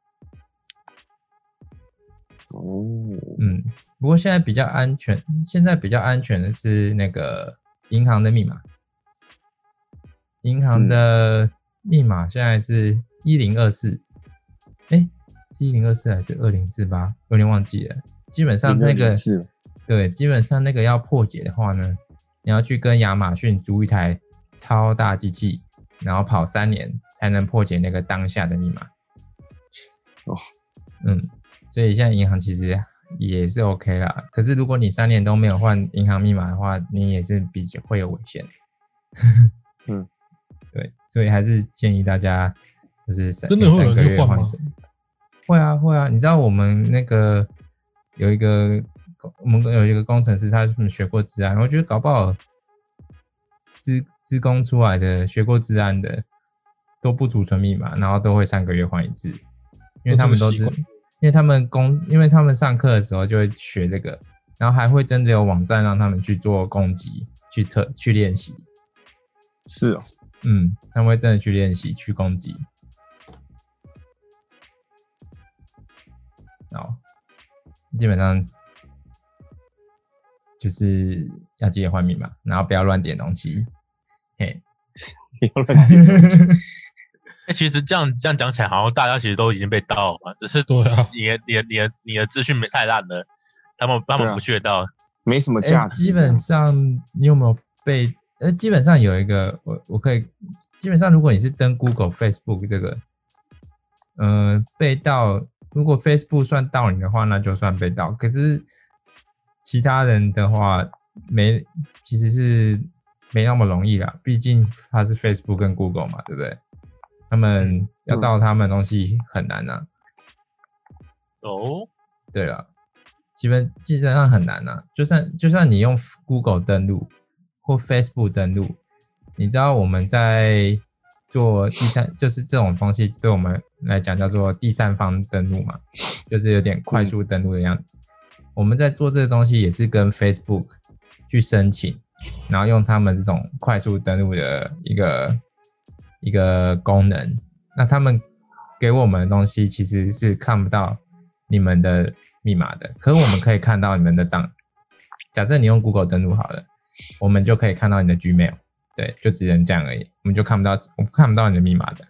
哦，嗯，不过现在比较安全，现在比较安全的是那个银行的密码。银行的密码现在是一零二四，哎，是一零二四还是二零四八？有点忘记了。基本上那个是对，基本上那个要破解的话呢，你要去跟亚马逊租一台超大机器，然后跑三年才能破解那个当下的密码。哦，嗯，所以现在银行其实也是 OK 啦。可是如果你三年都没有换银行密码的话，你也是比较会有危险。嗯，[laughs] 对，所以还是建议大家就是三真的会有人三个去换吗月换一次。会啊会啊，你知道我们那个有一个我们有一个工程师，他是学过治安，我觉得搞不好资资工出来的学过治安的都不储存密码，然后都会三个月换一次，因为他们都知因为他们公，因为他们上课的时候就会学这个，然后还会真的有网站让他们去做攻击、去测、去练习。是哦，嗯，他们会真的去练习、去攻击。然后基本上就是要记得换密码，然后不要乱点东西。嘿，[laughs] 不要乱点 [laughs] 哎、其实这样这样讲起来，好像大家其实都已经被盗了嘛，只是对啊，你的你的你的你的资讯没太烂了，他们他们不屑盗。没什么价值。基本上你有没有被？呃，基本上有一个，我我可以，基本上如果你是登 Google、Facebook 这个，呃，被盗，如果 Facebook 算盗你的话，那就算被盗。可是其他人的话，没，其实是没那么容易啦，毕竟它是 Facebook 跟 Google 嘛，对不对？他们要盗他们的东西很难呐、哦，对了，基本基本上很难啊。就算就算你用 Google 登录或 Facebook 登录，你知道我们在做第三，就是这种东西对我们来讲叫做第三方登录嘛，就是有点快速登录的样子。我们在做这个东西也是跟 Facebook 去申请，然后用他们这种快速登录的一个一个功能。那他们给我们的东西其实是看不到你们的密码的，可是我们可以看到你们的账。假设你用 Google 登录好了，我们就可以看到你的 Gmail，对，就只能这样而已，我们就看不到，我们看不到你的密码的。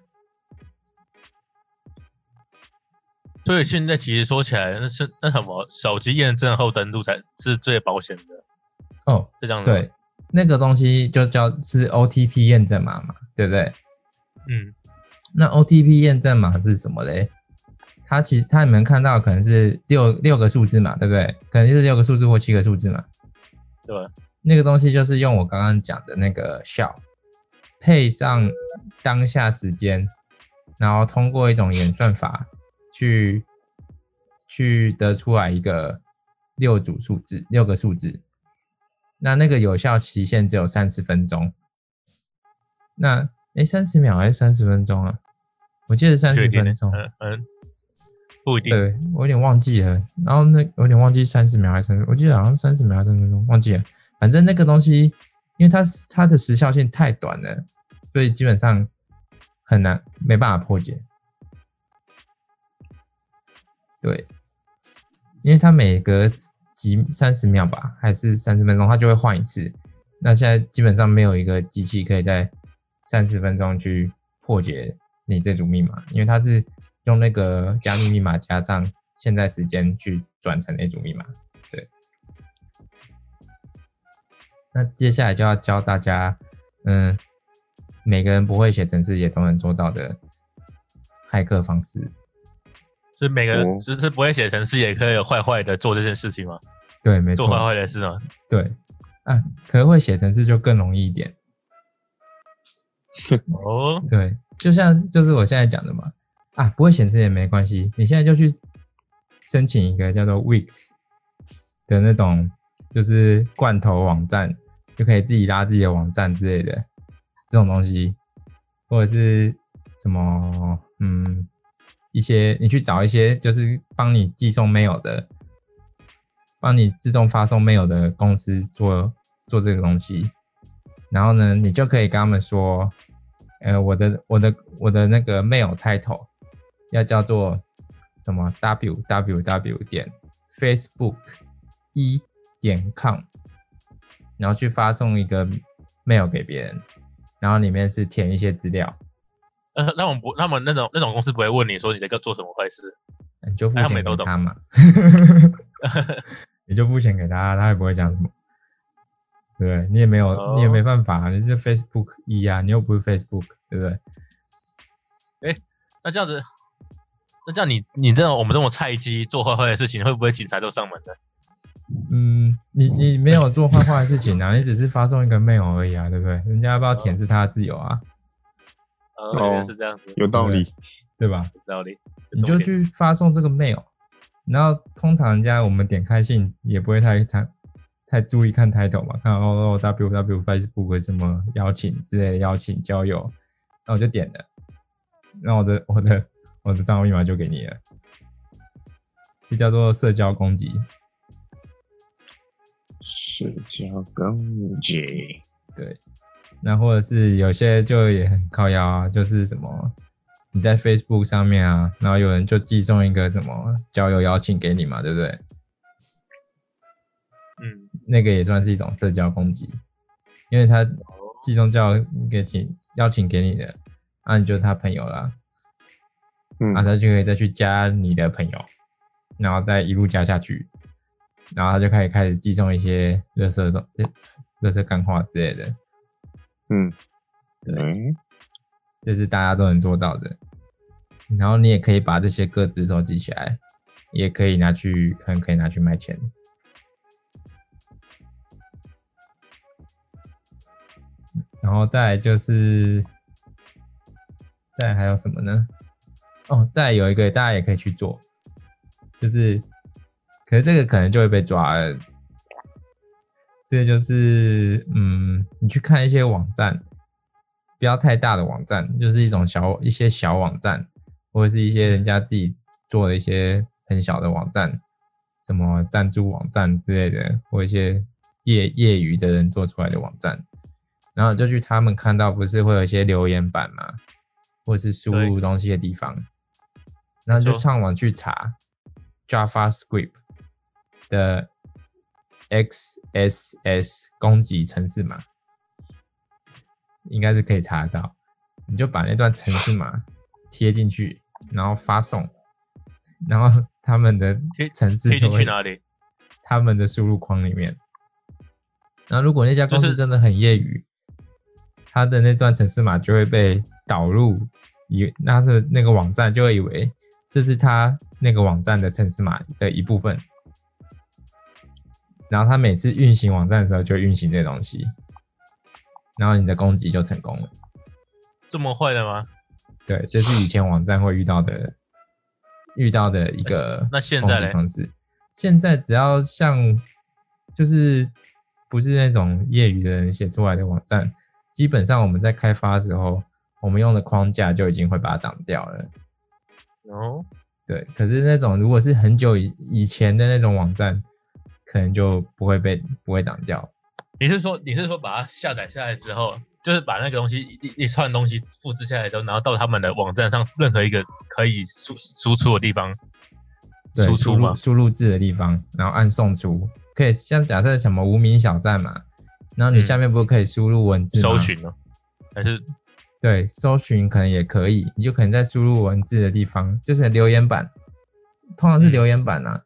所以现在其实说起来，那是那什么手机验证后登录才是最保险的，哦，是这样的。对，，那个东西就叫是 OTP 验证码嘛，对不对？嗯，那 OTP 验证码是什么嘞？它其实它你们看到可能是六六个数字嘛，对不对？可能就是六个数字或七个数字嘛。对吧？那个东西就是用我刚刚讲的那个 shell 配上当下时间，然后通过一种演算法去去得出来一个六组数字，六个数字。那那个有效期限只有三十分钟。那诶，三十秒还是三十分钟啊？我记得三十分钟。嗯嗯，不一定。对我有点忘记了，然后那有点忘记三十秒还是三十，我记得好像三十秒还是三十分钟，忘记了。反正那个东西，因为它它的时效性太短了，所以基本上很难没办法破解。对，因为它每隔几三十秒吧，还是三十分钟，它就会换一次。那现在基本上没有一个机器可以在三十分钟去破解你这组密码，因为它是用那个加密密码加上现在时间去转成那组密码。对，那接下来就要教大家，嗯，每个人不会写程式也都能做到的骇客方式。是每个人哦就是不会写程式，也可以坏坏的做这件事情吗？对，没错做，坏坏的事吗？对，啊，可能会写程式就更容易一点。[laughs] 哦，对，就像就是我现在讲的嘛，啊，不会显示也没关系，你现在就去申请一个叫做 Wix 的那种，就是罐头网站，就可以自己拉自己的网站之类的这种东西，或者是什么，嗯，一些你去找一些就是帮你寄送 mail 的，帮你自动发送 mail 的公司做做这个东西，然后呢，你就可以跟他们说，呃，我的我的我的那个 mail title 要叫做什么 www 点 facebook 一点 com，然后去发送一个 mail 给别人，然后里面是填一些资料。呃，那我们不，那么那种那种公司不会问你说你在做什么坏事，你就付钱给他嘛 [laughs] [laughs] 你就付钱给他，他也不会讲什么，对不对？你也没有，你也没哦办法，啊你是 Facebook 一啊，你又不是 Facebook，对不对？那这样子，那这样你你这种我们这种菜鸡做坏坏的事情，会不会警察都上门的？嗯，你你没有做坏坏的事情啊，你只是发送一个 mail 而已啊，对不对？人家要不要填是他的自由啊，呃，哦是这样子，有道理。对吧？有道理。你就去发送这个 mail，然后通常人家我们点开信也不会太太太注意看 title 嘛，看哦哦 w w Facebook 什么邀请之类的邀请交友，那我就点了，那我的 [laughs] 我的我的账号密码就给你了，这叫做社交攻击。社交攻击，对，那或者是有些就也很靠腰啊，就是什么你在 Facebook 上面啊，然后有人就寄送一个什么交友邀请给你嘛，对不对？嗯，那个也算是一种社交攻击，因为他寄送交友给请邀请给你的，啊，你就是他朋友啦，嗯。啊，，他就可以再去加你的朋友，然后再一路加下去，然后他就可以开始寄送一些垃圾东、热色干话之类的，嗯，对。嗯，这是大家都能做到的。然后你也可以把这些个资收集起来，也可以拿去，可能可以拿去卖钱。然后再就是，再还有什么呢？哦，再有一个大家也可以去做，就是，可是这个可能就会被抓了。这就是，嗯，你去看一些网站，不要太大的网站，就是一种小一些小网站，或者是一些人家自己做的一些很小的网站，什么赞助网站之类的，或一些业业余的人做出来的网站，然后就去他们看到不是会有一些留言板嘛，或者是输入东西的地方，然后就上网去查 JavaScript 的 XSS 攻击程式码，应该是可以查得到。你就把那段程式码 [laughs] 贴进去，然后发送，然后他们的贴程式贴就会去哪里？他们的输入框里面。然后如果那家公司真的很业余，他的那段程式码就会被导入，以那的那个网站就会以为这是他那个网站的程式码的一部分。然后他每次运行网站的时候就运行这东西，然后你的攻击就成功了。这么坏的吗？对，这是以前网站会遇到的遇到的一个那现攻在嘞击方式。现在只要像就是不是那种业余的人写出来的网站，基本上我们在开发的时候，我们用的框架就已经会把它挡掉了。哦，对，可是那种如果是很久以以前的那种网站，可能就不会被不会挡掉。你是说你是说把它下载下来之后，就是把那个东西一一串东西复制下来之后，然后到他们的网站上任何一个可以输输出的地方，输出吗输入？输入字的地方，然后按送出，可以像假设什么无名小站嘛，然后你嗯下面不是可以输入文字吗搜寻吗？还是对，搜寻可能也可以，你就可能在输入文字的地方，就是留言板，通常是嗯留言板啊，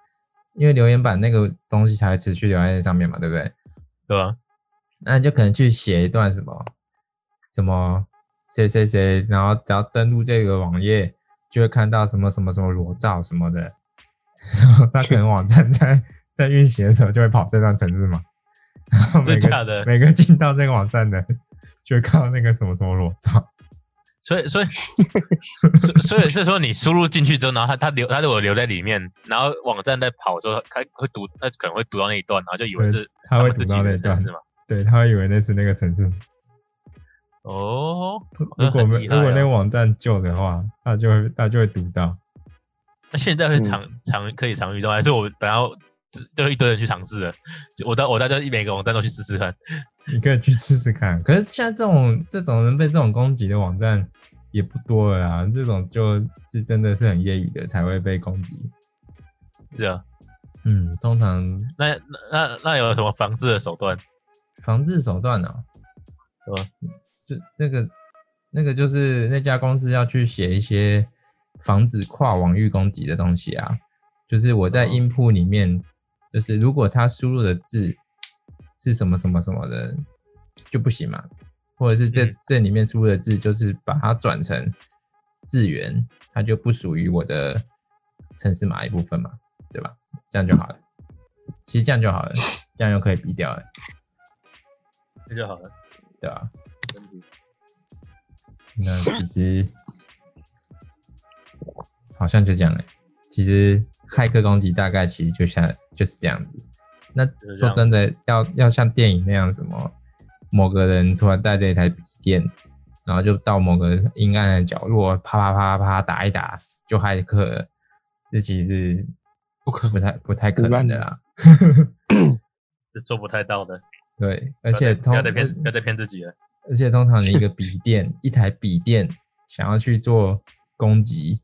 因为留言板那个东西才会持续留在那上面嘛，对不对？对啊？那你就可能去写一段什么什么谁谁谁，然后只要登录这个网页，就会看到什么什么什么裸照什么的，[laughs] 然后他可能网站在在运行的时候就会跑这段程式嘛，然后每个 [laughs] 真假的每个进到这个网站的 [laughs] 就会看到那个什么什么裸照，所以所以所所以是说你输入进去之后，然后它它留他如果留在里面，然后网站在跑的时候，他会读，他可能会读到那一段，然后就以为对是他会自己读到那一段的程式嘛。对他会以为那是那个城市。哦，如果没如果那个网站旧的话，他就会他就会读到。那现在会嗯常常可以常遇到，还是我本来要就就一堆人去尝试了，就我到我大家每个网站都去试试看。你可以去试试看。可是现在这种这种人被这种攻击的网站也不多了啊，这种就是真的是很业余的才会被攻击。是啊，嗯，通常那那那那有什么防治的手段？防治手段呢、啊对吧？这这个那个就是那家公司要去写一些防止跨网域攻击的东西啊，就是我在哦 input 里面，就是如果他输入的字是什么什么什么的就不行嘛，或者是这、嗯这里面输入的字就是把它转成字源，它就不属于我的城市码一部分嘛，对吧？这样就好了。其实这样就好了，这样就可以比掉了，[laughs] 这就好了。对吧、[laughs] 那其实好像就这样哎、其实骇客攻击大概其实就像就是这样子。那说真的，要要像电影那样什么，某个人突然带着一台笔电，然后就到某个阴暗的角落，啪啪啪啪啪打一打就骇客了，这其实不可。不太不太可能的啦。是做不太到的，对，而且不通要再骗，不要再骗自己了。而且通常你一个笔电，一台笔电想要去做攻击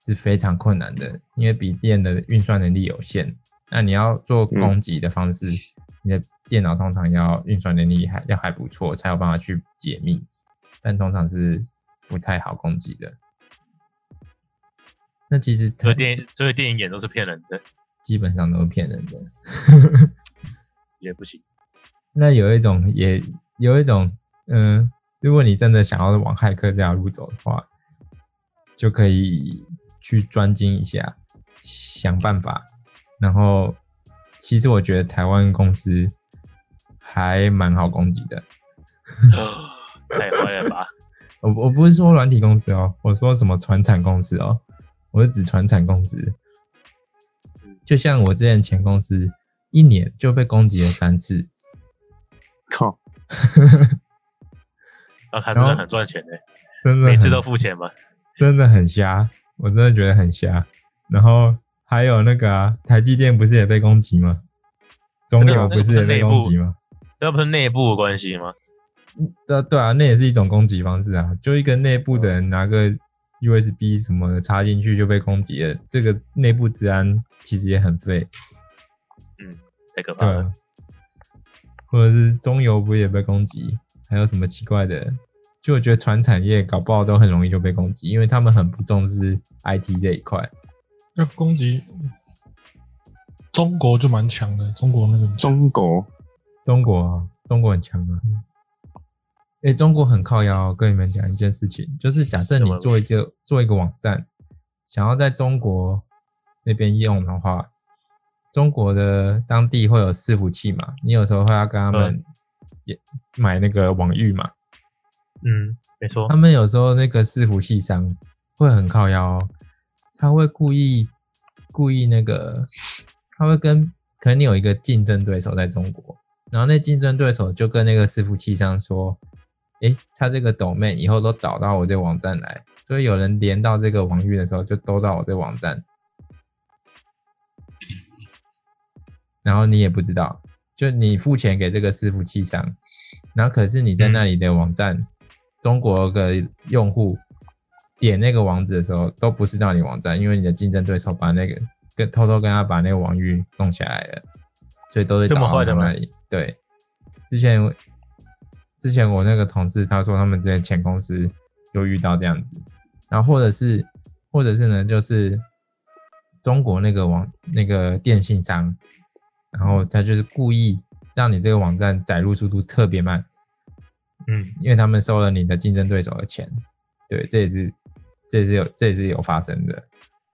是非常困难的，因为笔电的运算能力有限。那你要做攻击的方式，你的电脑通常要运算能力还要还不错，才有办法去解密，但通常是不太好攻击的。那其实它所以电影，所以电影演都是骗人的，基本上都是骗人的。[laughs] 也不行。那有一种也有一种，嗯，如果你真的想要往骇客这条路走的话，就可以去专精一下，想办法。然后，其实我觉得台湾公司还蛮好攻击的。[laughs] 太坏了吧？[laughs] 我我不是说软体公司哦，我说什么船产公司哦，我是指船产公司。就像我之前前公司，一年就被攻击了三次。[laughs] 靠，然后他真的很赚钱的，真的每次都付钱吗。真的很瞎，我真的觉得很瞎。然后还有那个啊，台积电不是也被攻击吗？中那个油不是也被攻击吗？那不是内部的关系吗？对啊对啊，那也是一种攻击方式啊。就一个内部的人拿个 USB 什么的插进去就被攻击了，这个内部治安其实也很废，嗯太可怕了。对啊。或者是中油不也被攻击？还有什么奇怪的？就我觉得船产业搞不好都很容易就被攻击，因为他们很不重视 IT 这一块。要攻击中国就蛮强的，中国那个中国中国啊，中国很强啊。哎、中国很靠腰哦。跟你们讲一件事情，就是假设你做一个做一个网站，想要在中国那边用的话，中国的当地会有伺服器嘛？你有时候会要跟他们也买那个网域嘛？嗯，没错他。们有时候那个伺服器商会很靠腰、哦，他会故意故意那个，他会跟可能你有一个竞争对手在中国，然后那竞争对手就跟那个伺服器商说，诶，他这个 domain 以后都导到我这个网站来，所以有人连到这个网域的时候，就都到我这个网站，然后你也不知道，就你付钱给这个伺服器商，然后可是你在那里的网站。中国的用户点那个网址的时候，都不是到你网站，因为你的竞争对手把那个跟偷偷跟他把那个网域弄下来了，所以都是这么导到坏的吗。对，之前之前我那个同事他说他们之前前公司有遇到这样子，然后或者是或者是呢，就是中国那个网那个电信商，然后他就是故意让你这个网站载入速度特别慢。嗯，因为他们收了你的竞争对手的钱，对，这也是这是有这也是有发生的，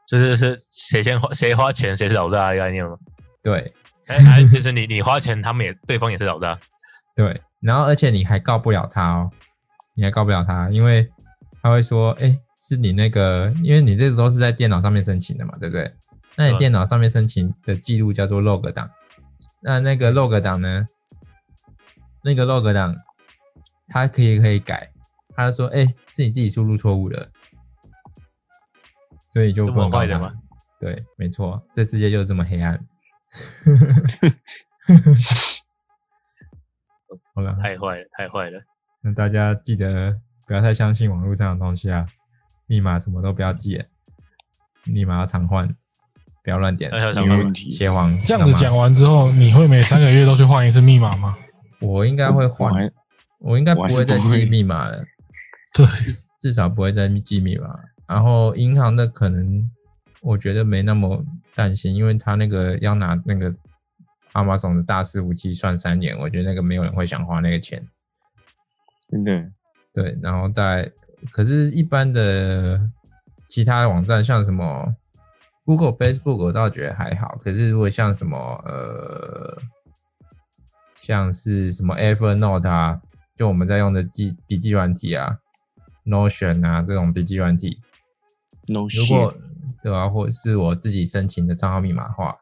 就是是谁先花谁花钱谁是老大的概念吗？对。[laughs] 哎还就是你你花钱，他们也对方也是老大。对，然后而且你还告不了他哦，你还告不了他，因为他会说，哎，是你那个，因为你这个都是在电脑上面申请的嘛，对不对？那你电脑上面申请的记录叫做 log 档，那那个 log 档呢，那个 log 档，它可以可以改，他就说，哎，是你自己输入错误了，所以就这不能告他么坏的吗？对，没错，这世界就是这么黑暗。[laughs] 好了，太坏了，太坏了。那大家记得不要太相信网络上的东西啊，密码什么都不要记，密码要常换，不要乱点要小，心没问题邪皇这样子讲，完之后，你会每三个月都去换一次密码吗？我应该会我换，我应该不会再记密码了，对，至至少不会再记密码然后银行的可能我觉得没那么担心，因为他那个要拿那个 Amazon 的大伺服器算三年，我觉得那个没有人会想花那个钱。真的，对，然后再，可是，一般的其他网站，像什么 Google、Facebook，我倒觉得还好。可是，如果像什么呃，像是什么 Evernote 啊，就我们在用的记笔记软体啊，Notion 啊这种笔记软体，no 如果对啊，或者是我自己申请的账号密码的话，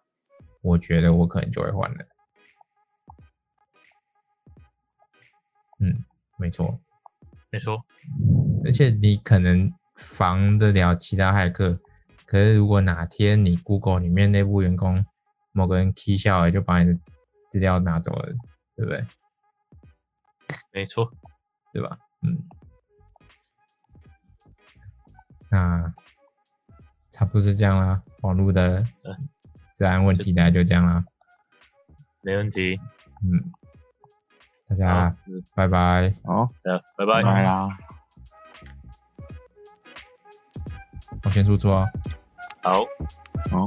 我觉得我可能就会换了。嗯，没错。没错，而且你可能防得了其他骇客，可是如果哪天你 Google 里面内部员工某个人 key 笑了，就把你的资料拿走了，对不对？没错，对吧？嗯，那差不多就这样啦。网络的对治安问题大概就这样啦。没问题。嗯，大家拜拜。好，拜，拜拜。拜啦。我先出桌哦。好。好。